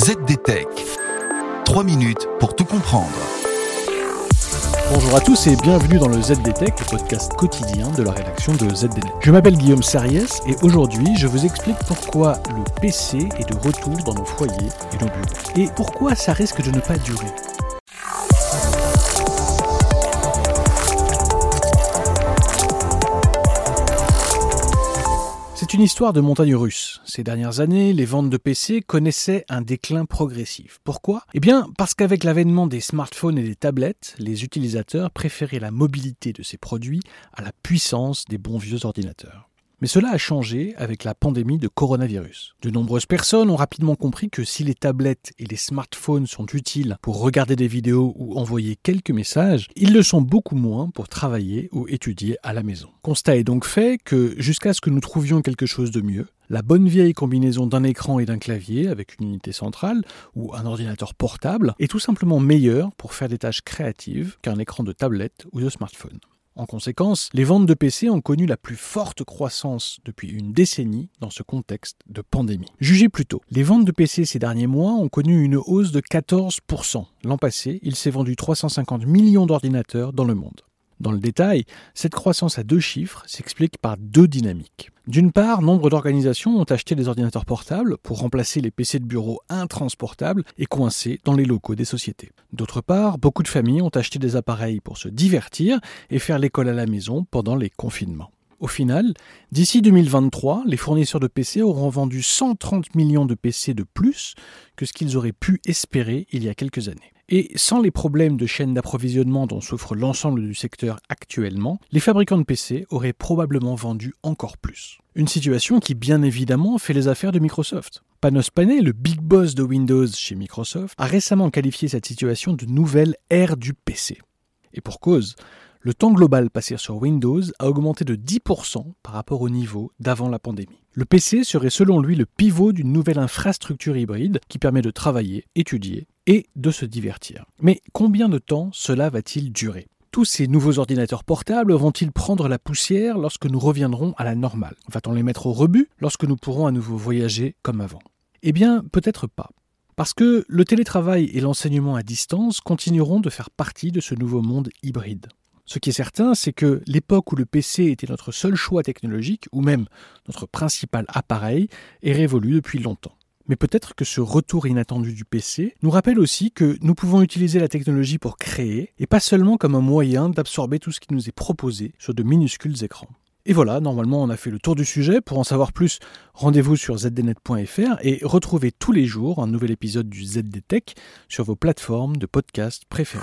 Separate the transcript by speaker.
Speaker 1: ZDTech. 3 minutes pour tout comprendre.
Speaker 2: Bonjour à tous et bienvenue dans le ZDTech, le podcast quotidien de la rédaction de ZDNet. Je m'appelle Guillaume Sariès et aujourd'hui je vous explique pourquoi le PC est de retour dans nos foyers et nos bureaux. Et pourquoi ça risque de ne pas durer. Une histoire de montagne russe. Ces dernières années, les ventes de PC connaissaient un déclin progressif. Pourquoi? Eh bien, parce qu'avec l'avènement des smartphones et des tablettes, les utilisateurs préféraient la mobilité de ces produits à la puissance des bons vieux ordinateurs. Mais cela a changé avec la pandémie de coronavirus. De nombreuses personnes ont rapidement compris que si les tablettes et les smartphones sont utiles pour regarder des vidéos ou envoyer quelques messages, ils le sont beaucoup moins pour travailler ou étudier à la maison. Constat est donc fait que jusqu'à ce que nous trouvions quelque chose de mieux, la bonne vieille combinaison d'un écran et d'un clavier avec une unité centrale ou un ordinateur portable est tout simplement meilleure pour faire des tâches créatives qu'un écran de tablette ou de smartphone. En conséquence, les ventes de PC ont connu la plus forte croissance depuis une décennie dans ce contexte de pandémie. Jugez plutôt, les ventes de PC ces derniers mois ont connu une hausse de 14%. L'an passé, il s'est vendu 350 millions d'ordinateurs dans le monde. Dans le détail, cette croissance à deux chiffres s'explique par deux dynamiques. D'une part, nombre d'organisations ont acheté des ordinateurs portables pour remplacer les PC de bureau intransportables et coincés dans les locaux des sociétés. D'autre part, beaucoup de familles ont acheté des appareils pour se divertir et faire l'école à la maison pendant les confinements. Au final, d'ici 2023, les fournisseurs de PC auront vendu 130 millions de PC de plus que ce qu'ils auraient pu espérer il y a quelques années. Et sans les problèmes de chaîne d'approvisionnement dont souffre l'ensemble du secteur actuellement, les fabricants de PC auraient probablement vendu encore plus. Une situation qui bien évidemment fait les affaires de Microsoft. Panos Panay, le big boss de Windows chez Microsoft, a récemment qualifié cette situation de nouvelle ère du PC. Et pour cause, le temps global passé sur Windows a augmenté de 10% par rapport au niveau d'avant la pandémie. Le PC serait selon lui le pivot d'une nouvelle infrastructure hybride qui permet de travailler, étudier et de se divertir. Mais combien de temps cela va-t-il durer? Tous ces nouveaux ordinateurs portables vont-ils prendre la poussière lorsque nous reviendrons à la normale? Va-t-on les mettre au rebut lorsque nous pourrons à nouveau voyager comme avant? Eh bien, peut-être pas. Parce que le télétravail et l'enseignement à distance continueront de faire partie de ce nouveau monde hybride. Ce qui est certain, c'est que l'époque où le PC était notre seul choix technologique, ou même notre principal appareil, est révolue depuis longtemps. Mais peut-être que ce retour inattendu du PC nous rappelle aussi que nous pouvons utiliser la technologie pour créer, et pas seulement comme un moyen d'absorber tout ce qui nous est proposé sur de minuscules écrans. Et voilà, normalement on a fait le tour du sujet. Pour en savoir plus, rendez-vous sur zdnet.fr et retrouvez tous les jours un nouvel épisode du ZDTech sur vos plateformes de podcast préférées.